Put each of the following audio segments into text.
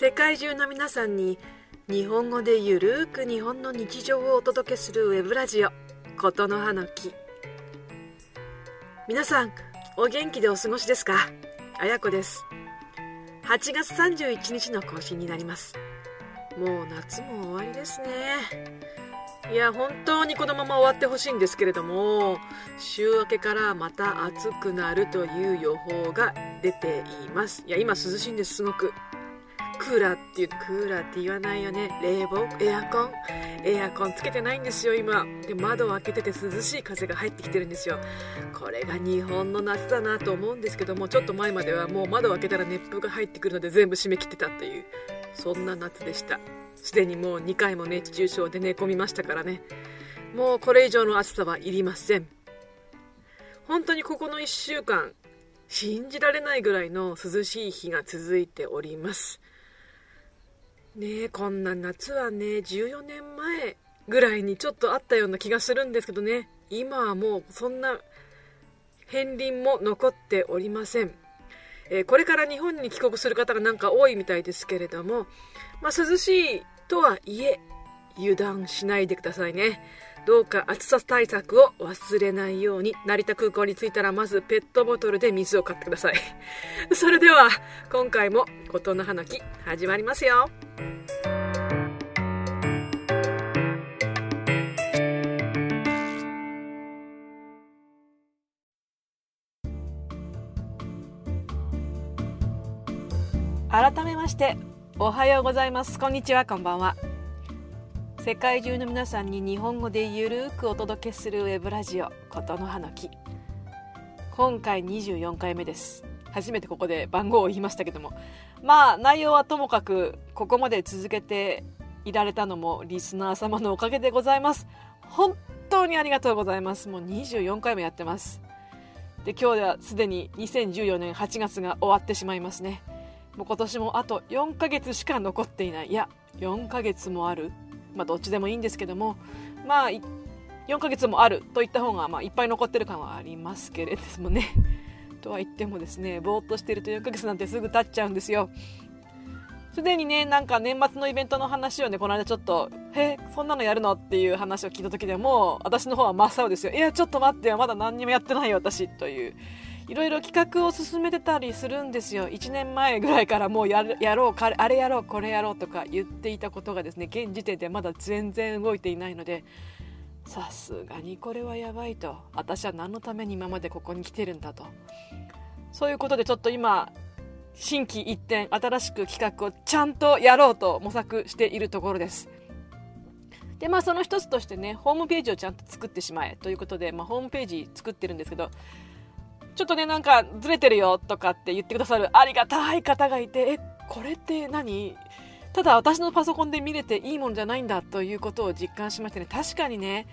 世界中の皆さんに日本語でゆるーく日本の日常をお届けするウェブラジオ「ことの葉の木」皆さんお元気でお過ごしですか？あやこです。8月31日の更新になります。もう夏も終わりですね。いや本当にこのまま終わってほしいんですけれども週明けからまた暑くなるという予報が出ています。いや今涼しいんですすごく。クーラーっていうクーラーって言わないよね。冷房？エアコン？エアコンつけてないんですよ今。で窓を開けてて涼しい風が入ってきてるんですよ。これが日本の夏だなと思うんですけどもちょっと前まではもう窓を開けたら熱風が入ってくるので全部閉め切ってたっていうそんな夏でした。すでにもう2回も熱中症で寝込みましたからね。もうこれ以上の暑さはいりません。本当にここの1週間信じられないぐらいの涼しい日が続いております。ねえこんな夏はね14年前ぐらいにちょっとあったような気がするんですけどね。今はもうそんな片鱗も残っておりません、えー、これから日本に帰国する方がなんか多いみたいですけれども、まあ、涼しいとはいえ油断しないでくださいね。どうか暑さ対策を忘れないように成田空港に着いたらまずペットボトルで水を買ってください。それでは今回も「琴の葉の木」始まりますよ。改めましておはようございます。こんにちはこんばんは。世界中の皆さんに日本語でゆるくお届けするウェブラジオ「ことの葉の木」今回24回目です。初めてここで番号を言いましたけども。まあ内容はともかくここまで続けていられたのもリスナー様のおかげでございます。本当にありがとうございます。もう24回もやってます。で今日ではすでに2014年8月が終わってしまいますね。もう今年もあと4ヶ月しか残っていない。いや4ヶ月もある。まあどっちでもいいんですけどもまあ4ヶ月もあるといった方がまあいっぱい残ってる感はありますけれどもね。とは言ってもですねぼーっとしてると4ヶ月なんてすぐ経っちゃうんですよ。すでにねなんか年末のイベントの話をねこの間ちょっと「えそんなのやるの?」っていう話を聞いた時でも私の方は真っ青ですよ「いやちょっと待ってよまだ何にもやってないよ私」といういろいろ企画を進めてたりするんですよ。1年前ぐらいからもうややろうあれやろうこれやろうとか言っていたことがですね現時点でまだ全然動いていないのでさすがにこれはやばいと。私は何のために今までここに来てるんだと。そういうことでちょっと今心機一転新しく企画をちゃんとやろうと模索しているところです。でまあその一つとしてねホームページをちゃんと作ってしまえということで、まあ、ホームページ作ってるんですけどちょっとね、なんかずれてるよとかって言ってくださるありがたい方がいて、え、これって何？ただ私のパソコンで見れていいものじゃないんだということを実感しましてね、確かにね、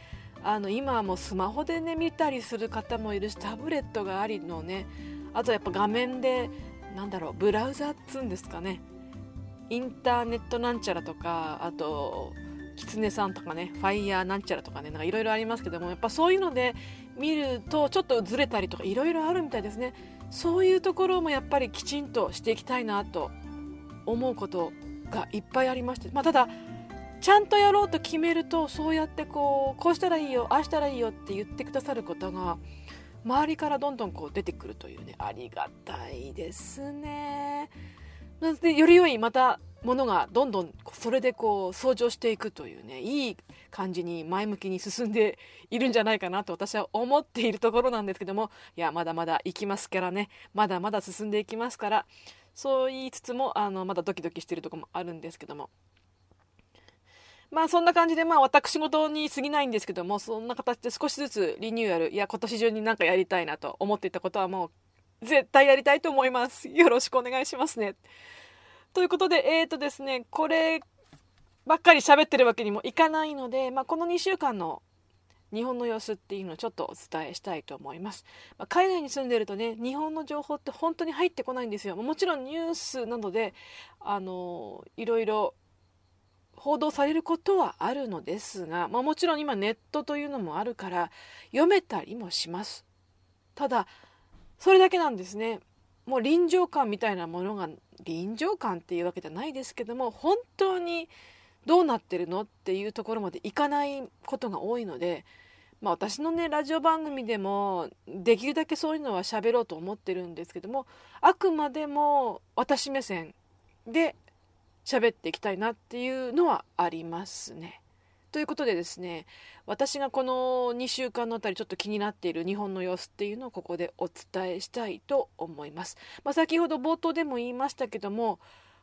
あの今はもうスマホでね、見たりする方もいるし、タブレットがありのね、あとやっぱ画面で、なんだろう、ブラウザっつうんですかね、インターネットなんちゃらとか、あと、キツネさんとかね、ファイヤーなんちゃらとかね、なんかいろいろありますけども、やっぱそういうので見るとちょっとずれたりとかいろいろあるみたいですね。そういうところもやっぱりきちんとしていきたいなと思うことがいっぱいありまして、まあ、ただ、ちゃんとやろうと決めると、そうやってこう、こうしたらいいよ、ああしたらいいよって言ってくださることが、周りからどんどんこう出てくるというね、ありがたいですね。でより良いまたものがどんどんそれでこう相乗していくというねいい感じに前向きに進んでいるんじゃないかなと私は思っているところなんですけどもいやまだまだ行きますからね。まだまだ進んでいきますから。そう言いつつもあのまだドキドキしてるとこもあるんですけども。まあそんな感じでまあ私事に過ぎないんですけどもそんな形で少しずつリニューアルいや今年中になんかやりたいなと思っていたことはもう絶対やりたいと思います。よろしくお願いしますね。ということで、えーとですね、こればっかり喋ってるわけにもいかないので、まあ、この2週間の日本の様子っていうのをちょっとお伝えしたいと思います。まあ、海外に住んでるとね、日本の情報って本当に入ってこないんですよ。もちろんニュースなどで、あのいろいろ報道されることはあるのですが、まあ、もちろん今ネットというのもあるから読めたりもします。ただ、それだけなんですね。もう臨場感みたいなものが臨場感っていうわけじゃないですけども本当にどうなってるのっていうところまでいかないことが多いので、まあ、私のねラジオ番組でもできるだけそういうのは喋ろうと思ってるんですけどもあくまでも私目線で喋っていきたいなっていうのはありますね。ということでですね私がこの2週間のあたりちょっと気になっている日本の様子っていうのをここでお伝えしたいと思います。まあ、先ほど冒頭でも言いましたけども、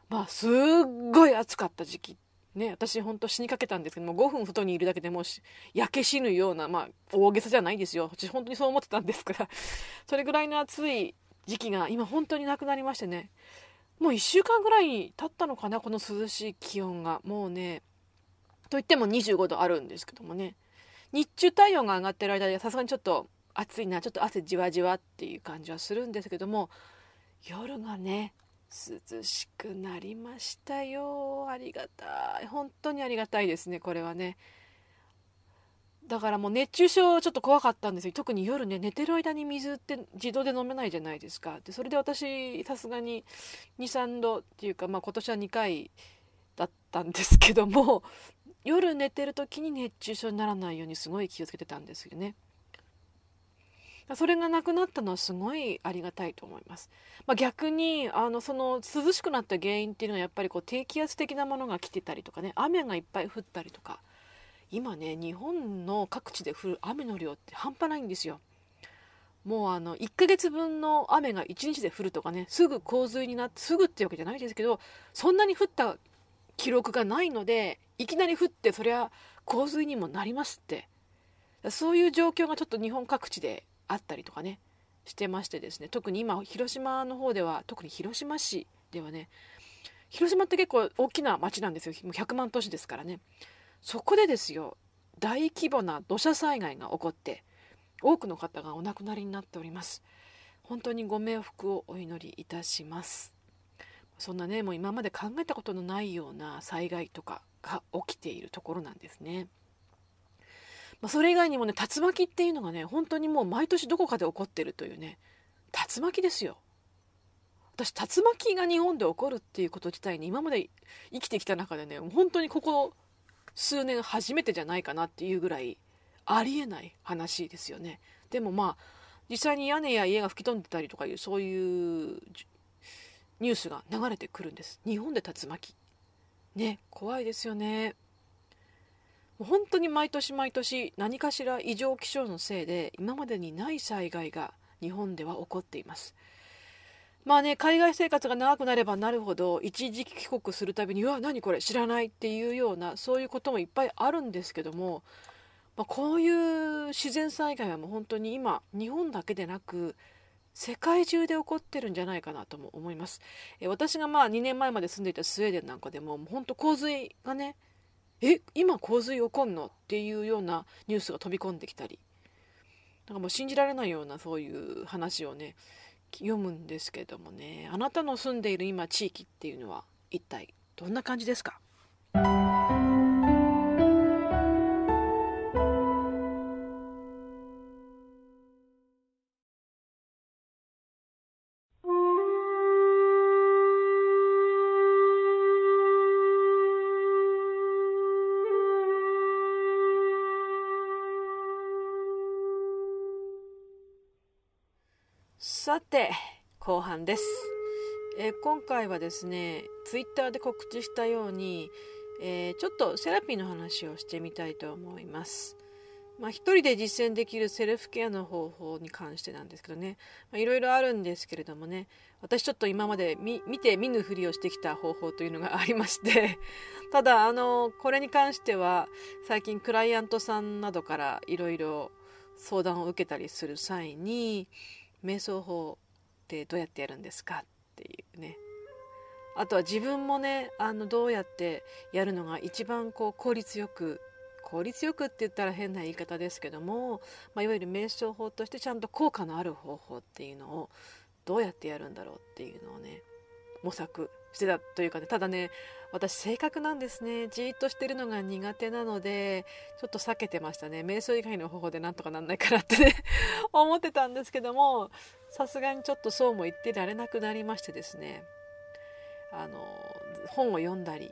まあ、すっごい暑かった時期。ね、私本当死にかけたんですけども5分外にいるだけでもう焼け死ぬような、まあ、大げさじゃないですよ。私本当にそう思ってたんですから。それぐらいの暑い時期が今本当になくなりましてね。もう1週間ぐらい経ったのかなこの涼しい気温が。もうねといっても25度あるんですけどもね。日中体温が上がってる間でさすがにちょっと暑いなちょっと汗じわじわっていう感じはするんですけども夜がね涼しくなりましたよ。ありがたい。本当にありがたいですねこれはね。だからもう熱中症ちょっと怖かったんですよ。特に夜ね寝てる間に水って自動で飲めないじゃないですか。でそれで私さすがに23度っていうか、まあ、今年は2回だったんですけども夜寝てる時に熱中症にならないようにすごい気をつけてたんですよねそれがなくなったのはすごいありがたいと思います。まあ、逆にあのその涼しくなった原因っていうのはやっぱりこう低気圧的なものが来てたりとかね雨がいっぱい降ったりとか今ね日本の各地で降る雨の量って半端ないんですよ。もうあの1ヶ月分の雨が1日で降るとかねすぐ洪水になってすぐってわけじゃないですけどそんなに降った記録がないのでいきなり降ってそりゃ洪水にもなりますって。そういう状況がちょっと日本各地であったりとかねしてましてですね。特に今広島の方では特に広島市ではね広島って結構大きな町なんですよ。もう100万都市ですからね。そこでですよ大規模な土砂災害が起こって多くの方がお亡くなりになっております。本当にご冥福をお祈りいたします。そんなねもう今まで考えたことのないような災害とかが起きているところなんですね。まあ、それ以外にもね竜巻っていうのがね本当にもう毎年どこかで起こってるというね竜巻ですよ。私竜巻が日本で起こるっていうこと自体に今まで生きてきた中でね本当にここ数年初めてじゃないかなっていうぐらいありえない話ですよね。でもまあ実際に屋根や家が吹き飛んでたりとかいうそういうニュースが流れてくるんです。日本で竜巻。ね怖いですよね。本当に毎年毎年何かしら異常気象のせいで今までにない災害が日本では起こっています。まあね海外生活が長くなればなるほど一時帰国するたびに「うわ何これ知らない」っていうようなそういうこともいっぱいあるんですけども、まあ、こういう自然災害はもう本当に今日本だけでなく世界中で起こってるんじゃないかなとも思います。え私がまあ2年前まで住んでいたスウェーデンなんかでも本当洪水がねえ今洪水起こんのっていうようなニュースが飛び込んできたり。なんかもう信じられないようなそういう話をね読むんですけどもね。あなたの住んでいる今地域っていうのは一体どんな感じですか？さて後半です、え、今回はですねツイッターで告知したように、えー、ちょっとセラピーの話をしてみたいと思います。まあ、一人で実践できるセルフケアの方法に関してなんですけどね。いろいろあるんですけれどもね私ちょっと今まで見て見ぬふりをしてきた方法というのがありまして。ただあのこれに関しては最近クライアントさんなどからいろいろ相談を受けたりする際に瞑想法ってどうやってやるんですかっていうね。あとは自分もねあのどうやってやるのが一番こう効率よく効率よくって言ったら変な言い方ですけども、まあ、いわゆる瞑想法としてちゃんと効果のある方法っていうのをどうやってやるんだろうっていうのをね模索してたというかねただね私性格なんですね。じーっとしてるのが苦手なのでちょっと避けてましたね。瞑想以外の方法でなんとかなんないかなってね 思ってたんですけどもさすがにちょっとそうも言ってられなくなりましてですね。あの本を読んだり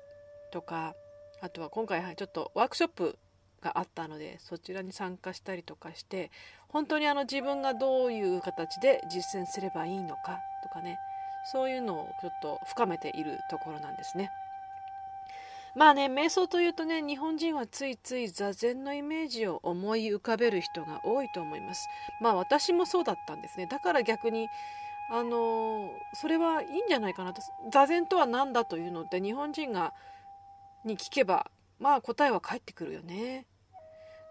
とかあとは今回ちょっとワークショップがあったのでそちらに参加したりとかして本当にあの自分がどういう形で実践すればいいのかとかねそういうのをちょっと深めているところなんですね。まあね瞑想というとね日本人はついつい座禅のイメージを思い浮かべる人が多いと思います。まあ私もそうだったんですね。だから逆にあのそれはいいんじゃないかなと。座禅とは何だというのって日本人がに聞けばまあ答えは返ってくるよね。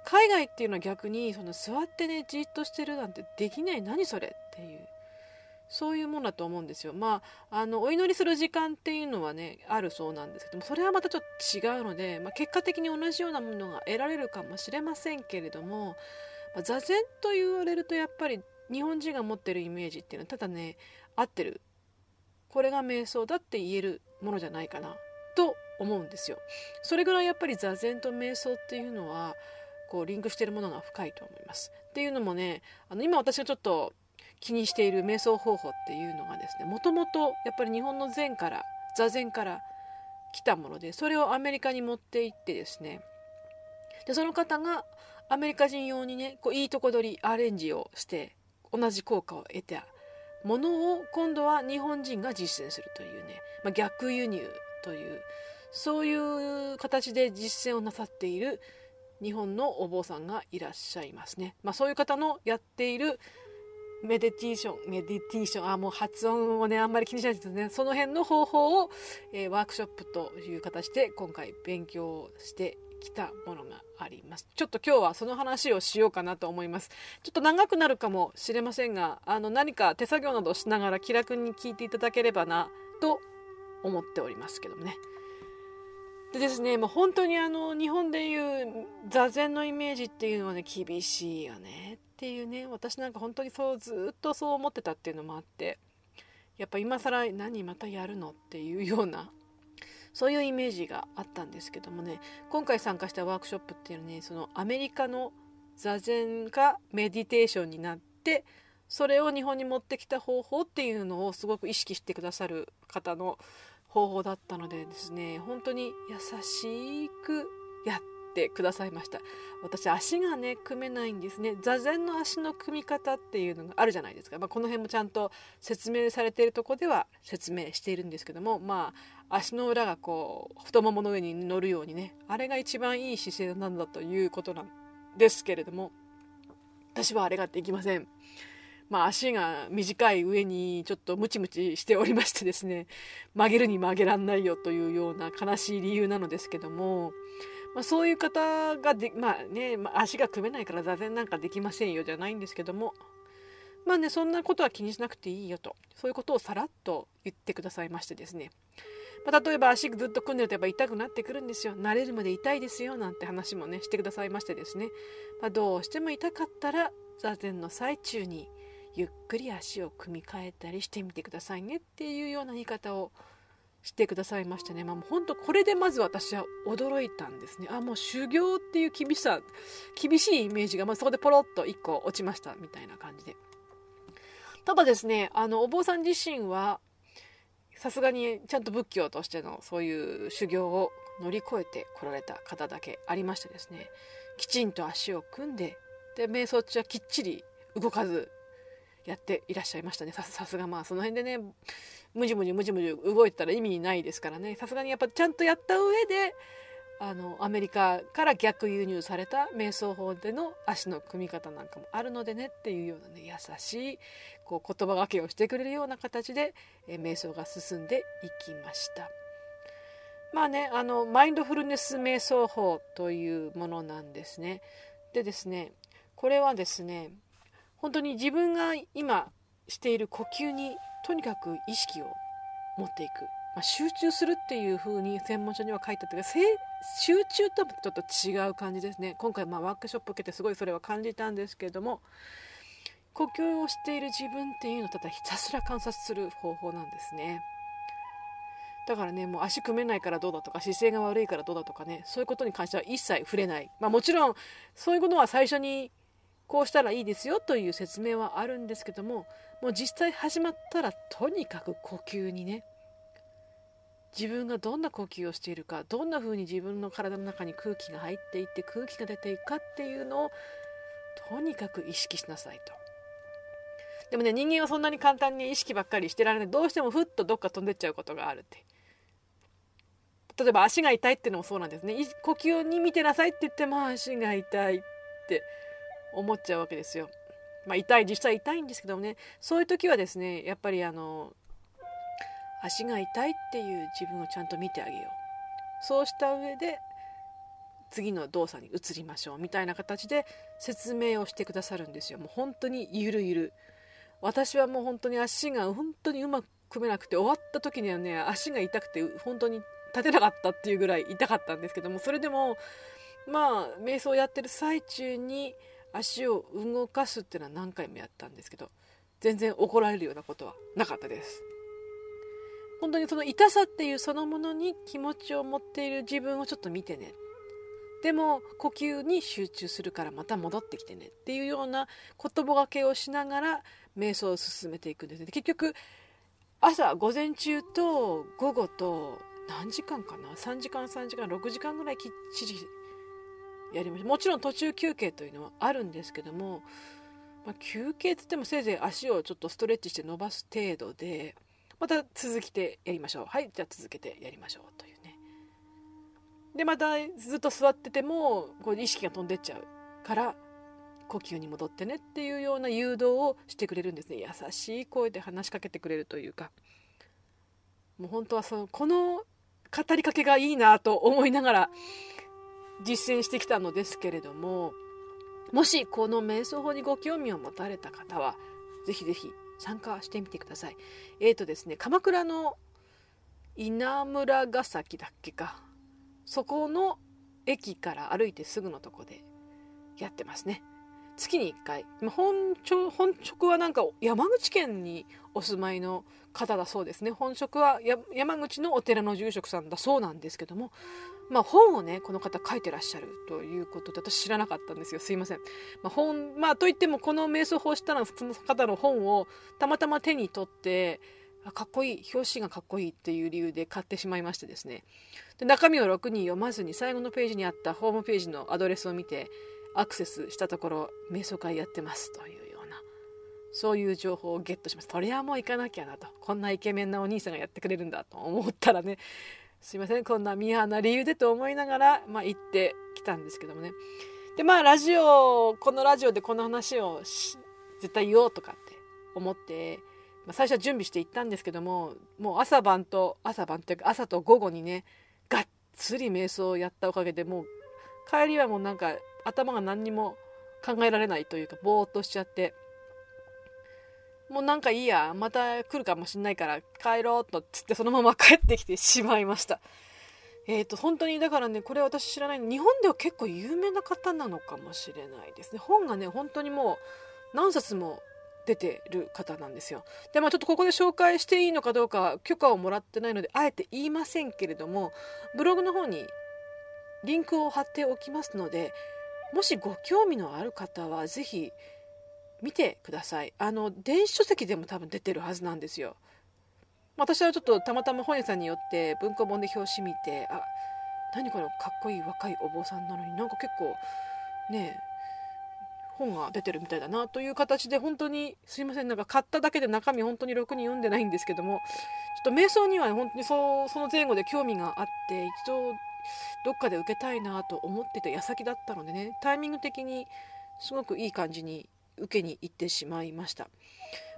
海外っていうのは逆にその座ってねじっとしてるなんてできない。何それっていう。そういうものだと思うんですよ。まあ、あのお祈りする時間っていうのはねあるそうなんですけどもそれはまたちょっと違うので、まあ、結果的に同じようなものが得られるかもしれませんけれども、まあ、座禅と言われるとやっぱり日本人が持ってるイメージっていうのはただね合ってるこれが瞑想だって言えるものじゃないかなと思うんですよ。それぐらいやっぱり座禅と瞑想っていうのはこうリンクしてるものが深いと思います。っていうのもねあの今私がちょっと気にしている瞑想方法っていうのがですねもともとやっぱり日本の禅から座禅から来たものでそれをアメリカに持って行ってですねでその方がアメリカ人用にねこういいとこ取りアレンジをして同じ効果を得たものを今度は日本人が実践するというね、まあ、逆輸入というそういう形で実践をなさっている日本のお坊さんがいらっしゃいますね。まあ、そういう方のやっているメディテーション、メディテーション、あ、もう発音をね、あんまり気にしないですね。その辺の方法を、えー、ワークショップという形で今回勉強してきたものがあります。ちょっと今日はその話をしようかなと思います。ちょっと長くなるかもしれませんが、あの何か手作業などしながら気楽に聞いていただければなと思っておりますけどもね。でですね、もう本当にあの日本でいう座禅のイメージっていうのはね厳しいよねっていうね私なんか本当にそうずっとそう思ってたっていうのもあってやっぱ今更何またやるのっていうようなそういうイメージがあったんですけどもね今回参加したワークショップっていうのはねそのアメリカの座禅がメディテーションになってそれを日本に持ってきた方法っていうのをすごく意識してくださる方の方法だったのでですね本当に優しくやっててくださいました。私足がね組めないんですね。座禅の足の組み方っていうのがあるじゃないですか、まあ、この辺もちゃんと説明されているとこでは説明しているんですけども。まあ足の裏がこう太ももの上に乗るようにね。あれが一番いい姿勢なんだということなんですけれども。私はあれができません。まあ、足が短い上にちょっとムチムチしておりましてですね。曲げるに曲げらんないよというような悲しい理由なのですけども、まあ、そういう方がで、まあね、まあ、足が組めないから座禅なんかできませんよじゃないんですけども。まあねそんなことは気にしなくていいよと。そういうことをさらっと言ってくださいましてですね。まあ、例えば足ずっと組んでるとやっぱ痛くなってくるんですよ。慣れるまで痛いですよなんて話もねしてくださいましてですね、まあ、どうしても痛かったら座禅の最中にゆっくり足を組み替えたりしてみてくださいねっていうような言い方をしてくださいましてね、まあ、もう本当これでまず私は驚いたんですね。あもう修行っていう厳しさ厳しいイメージが、まあ、そこでポロッと1個落ちましたみたいな感じで。ただですねあのお坊さん自身はさすがにちゃんと仏教としてのそういう修行を乗り越えてこられた方だけありましてですね。きちんと足を組んでで瞑想中はきっちり動かずやっていらっしゃいましたねさすがまあその辺でねむじむじむじむじ動いてたら意味ないですからねさすがにやっぱちゃんとやった上であのアメリカから逆輸入された瞑想法での足の組み方なんかもあるのでねっていうようなね優しいこう言葉がけをしてくれるような形で、え瞑想が進んでいきました。まあねあのマインドフルネス瞑想法というものなんですね。でですねこれはですね本当に自分が今している呼吸にとにかく意識を持っていく、まあ、集中するっていう風に専門書には書いてあったけど集中とはちょっと違う感じですね。今回まあワークショップ受けてすごいそれは感じたんですけれども呼吸をしている自分っていうのをただひたすら観察する方法なんですね。だからねもう足組めないからどうだとか姿勢が悪いからどうだとかねそういうことに関しては一切触れない、まあ、もちろんそういうことは最初にこうしたらいいですよという説明はあるんですけどももう実際始まったらとにかく呼吸にね自分がどんな呼吸をしているかどんな風に自分の体の中に空気が入っていって空気が出ていくかっていうのをとにかく意識しなさいと。でもね人間はそんなに簡単に意識ばっかりしてられない。どうしてもふっとどっか飛んでっちゃうことがあるって。例えば足が痛いっていうのもそうなんですね。呼吸に見てなさいって言っても足が痛いって。思っちゃうわけですよ。まあ、痛い実際痛いんですけどもね。そういう時はですねやっぱりあの足が痛いっていう自分をちゃんと見てあげよう。そうした上で次の動作に移りましょう。みたいな形で説明をしてくださるんですよ。もう本当にゆるゆる。私はもう本当に足が本当にうまく組めなくて終わった時にはね足が痛くて本当に立てなかったっていうぐらい痛かったんですけどもそれでもまあ瞑想をやってる最中に足を動かすっていうのは何回もやったんですけど全然怒られるようなことはなかったです。本当にその痛さっていうそのものに気持ちを持っている自分をちょっと見てね。でも呼吸に集中するからまた戻ってきてねっていうような言葉がけをしながら瞑想を進めていくんですね。結局朝午前中と午後と何時間かな？3時間3時間6時間ぐらいきっちりやりました。もちろん途中休憩というのはあるんですけども、まあ、休憩って言ってもせいぜい足をちょっとストレッチして伸ばす程度でまた続きてやりましょう。はいじゃあ続けてやりましょうというね。でまたずっと座っててもこう意識が飛んでっちゃうから呼吸に戻ってねっていうような誘導をしてくれるんですね。優しい声で話しかけてくれるというか。もう本当はそのこの語りかけがいいなと思いながら実践してきたのですけれどももしこの瞑想法にご興味を持たれた方はぜひぜひ参加してみてください。えっ、ー、とですね、鎌倉の稲村ヶ崎だっけか。そこの駅から歩いてすぐのとこでやってますね。月に1回。本本職はなんか山口県にお住まいの方だそうですね。本職は山口のお寺の住職さんだそうなんですけども、まあ、本をねこの方書いてらっしゃるということで私知らなかったんですよ。すいません、まあ、本まあといってもこの瞑想法したらその方の本をたまたま手に取ってかっこいい。表紙がかっこいいっていう理由で買ってしまいましてですね。で中身を6人読まずに最後のページにあったホームページのアドレスを見てアクセスしたところ瞑想会やってますというようなそういう情報をゲットしましたそれはもう行かなきゃなとこんなイケメンなお兄さんがやってくれるんだと思ったらね すいませんこんなミーハーな理由でと思いながら、まあ、行ってきたんですけどもね。でまあラジオこのラジオでこの話を絶対言おうとかって思って、まあ、最初は準備して行ったんですけどももう朝晩と朝晩というか朝と午後にねがっつり瞑想をやったおかげでもう帰りはもうなんか頭が何にも考えられないというかぼーっとしちゃってもうなんかいいや、また来るかもしんないから帰ろうとつってそのまま帰ってきてしまいました。えっ、ー、と、本当にだからね、これ私知らない日本では結構有名な方なのかもしれないですね。本がね、本当にもう何冊も出てる方なんですよ。で、まあちょっとここで紹介していいのかどうか許可をもらってないので、あえて言いませんけれども、ブログの方にリンクを貼っておきますので、もしご興味のある方は是非見てください。あの電子書籍でも多分出てるはずなんですよ。私はちょっとたまたま本屋さんによって文庫本で表紙見てあ何このかっこいい若いお坊さんなのになんか結構ね本が出てるみたいだなという形で本当にすいませんなんか買っただけで中身本当にろくに読んでないんですけどもちょっと瞑想には本当にそその前後で興味があって一度どっかで受けたいなと思ってた矢先だったのでねタイミング的にすごくいい感じに受けに行ってしまいました。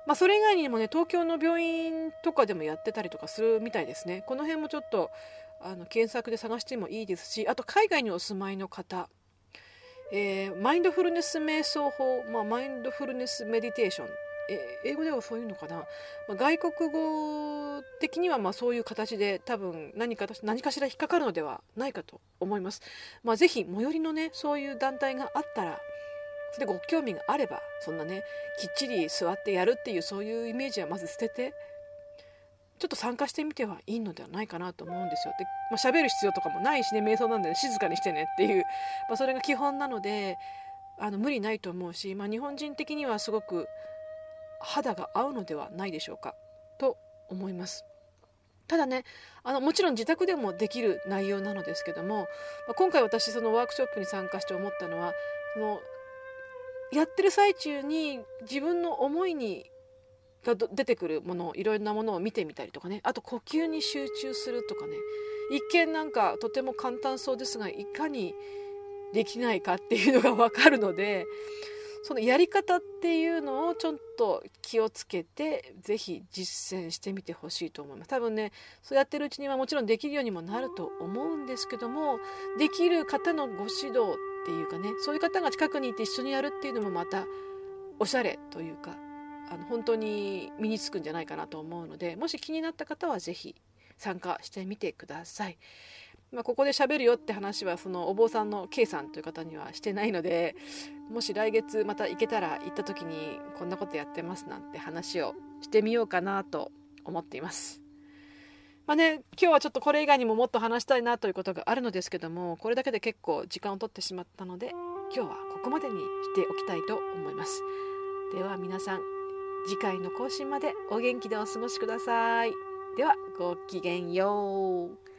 まあ、それ以外にもね東京の病院とかでもやってたりとかするみたいですね。この辺もちょっとあの検索で探してもいいですしあと海外にお住まいの方、えー、マインドフルネス瞑想法、まあ、マインドフルネスメディテーション、えー、英語ではそういうのかな、まあ、外国語的にはまあそういう形で多分何か何かしら引っかかるのではないかと思います、まあ、ぜひ最寄りのねそういう団体があったらそれでご興味があればそんなねきっちり座ってやるっていうそういうイメージはまず捨ててちょっと参加してみてはいいのではないかなと思うんですよ。で、まあ、喋る必要とかもないしね瞑想なんで、ね、静かにしてねっていう、まあ、それが基本なのであの無理ないと思うし、まあ、日本人的にはすごく肌が合うのではないでしょうか思います。ただねあのもちろん自宅でもできる内容なのですけども今回私そのワークショップに参加して思ったのはそのやってる最中に自分の思いにが出てくるものいろんなものを見てみたりとかねあと呼吸に集中するとかね一見なんかとても簡単そうですがいかにできないかっていうのが分かるのでそのやり方っていうのをちょっと気をつけて是非実践してみてほしいと思います多分ねそうやってるうちにはもちろんできるようにもなると思うんですけどもできる方のご指導っていうかねそういう方が近くにいて一緒にやるっていうのもまたおしゃれというかあの本当に身につくんじゃないかなと思うのでもし気になった方は是非参加してみてください。まあ、ここで喋るよって話はそのお坊さんの K さんという方にはしてないのでもし来月また行けたら行った時にこんなことやってますなんて話をしてみようかなと思っています。まあね、今日はちょっとこれ以外にももっと話したいなということがあるのですけどもこれだけで結構時間を取ってしまったので今日はここまでにしておきたいと思います。では皆さん次回の更新までお元気でお過ごしください。ではごきげんよう。